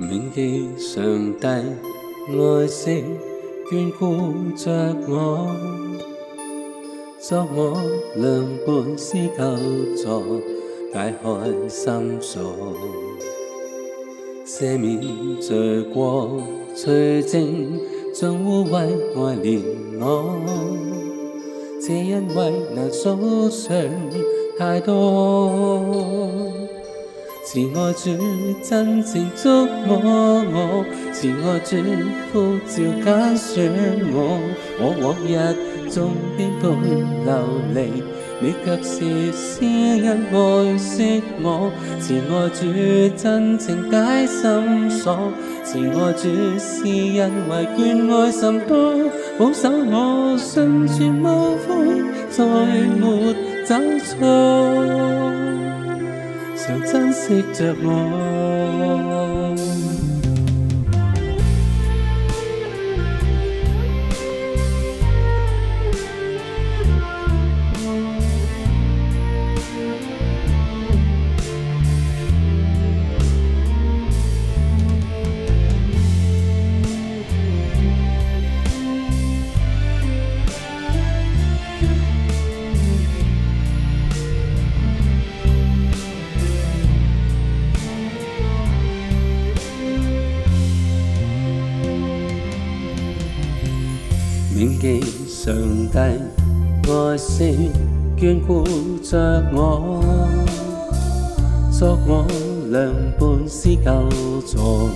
铭记上帝爱惜眷顾着我，作我良伴是救助，解开心锁，赦免罪过，除净像污秽爱怜我，只因为那所想太多。慈爱主真情触摸我，慈爱主呼召拣选我，我往日纵颠沛流离，你却时施恩爱惜我。慈爱主真情解心锁，慈爱主是因为眷爱甚多，保守我信存无悔，再没走错。珍惜着我。记上帝爱惜眷顾着我，作我两半是救助，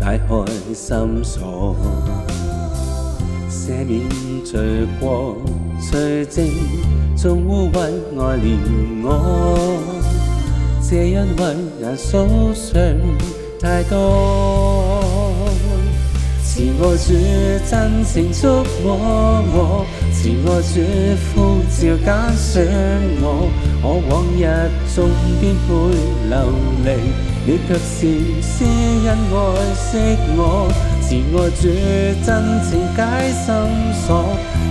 解开心锁，赦免罪过，罪证众污秽爱怜我，这因为难数算太多。慈爱主，真情触摸我；慈爱主，呼召拣选我。我往日纵颠沛流离，你却是因爱惜我。慈爱主，真情解心锁；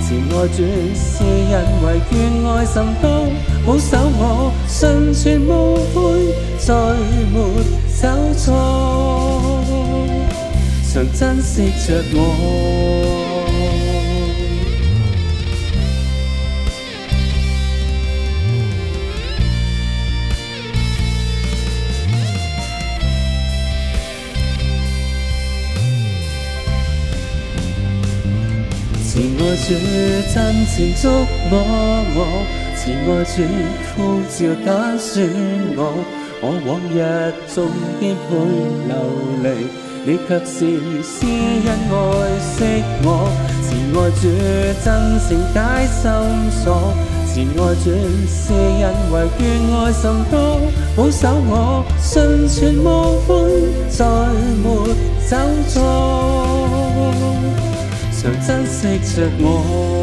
慈爱主，是因为愿爱甚多保守我，信全无悔，再没走错。常珍惜着我，慈爱主真情触摸我，慈爱主呼召打算我，我往日纵颠沛流离。你却是私因爱惜我，是爱主真诚解心锁，是爱主是因为怨爱甚多，保守我信存无悔，再没走错，常珍惜着我。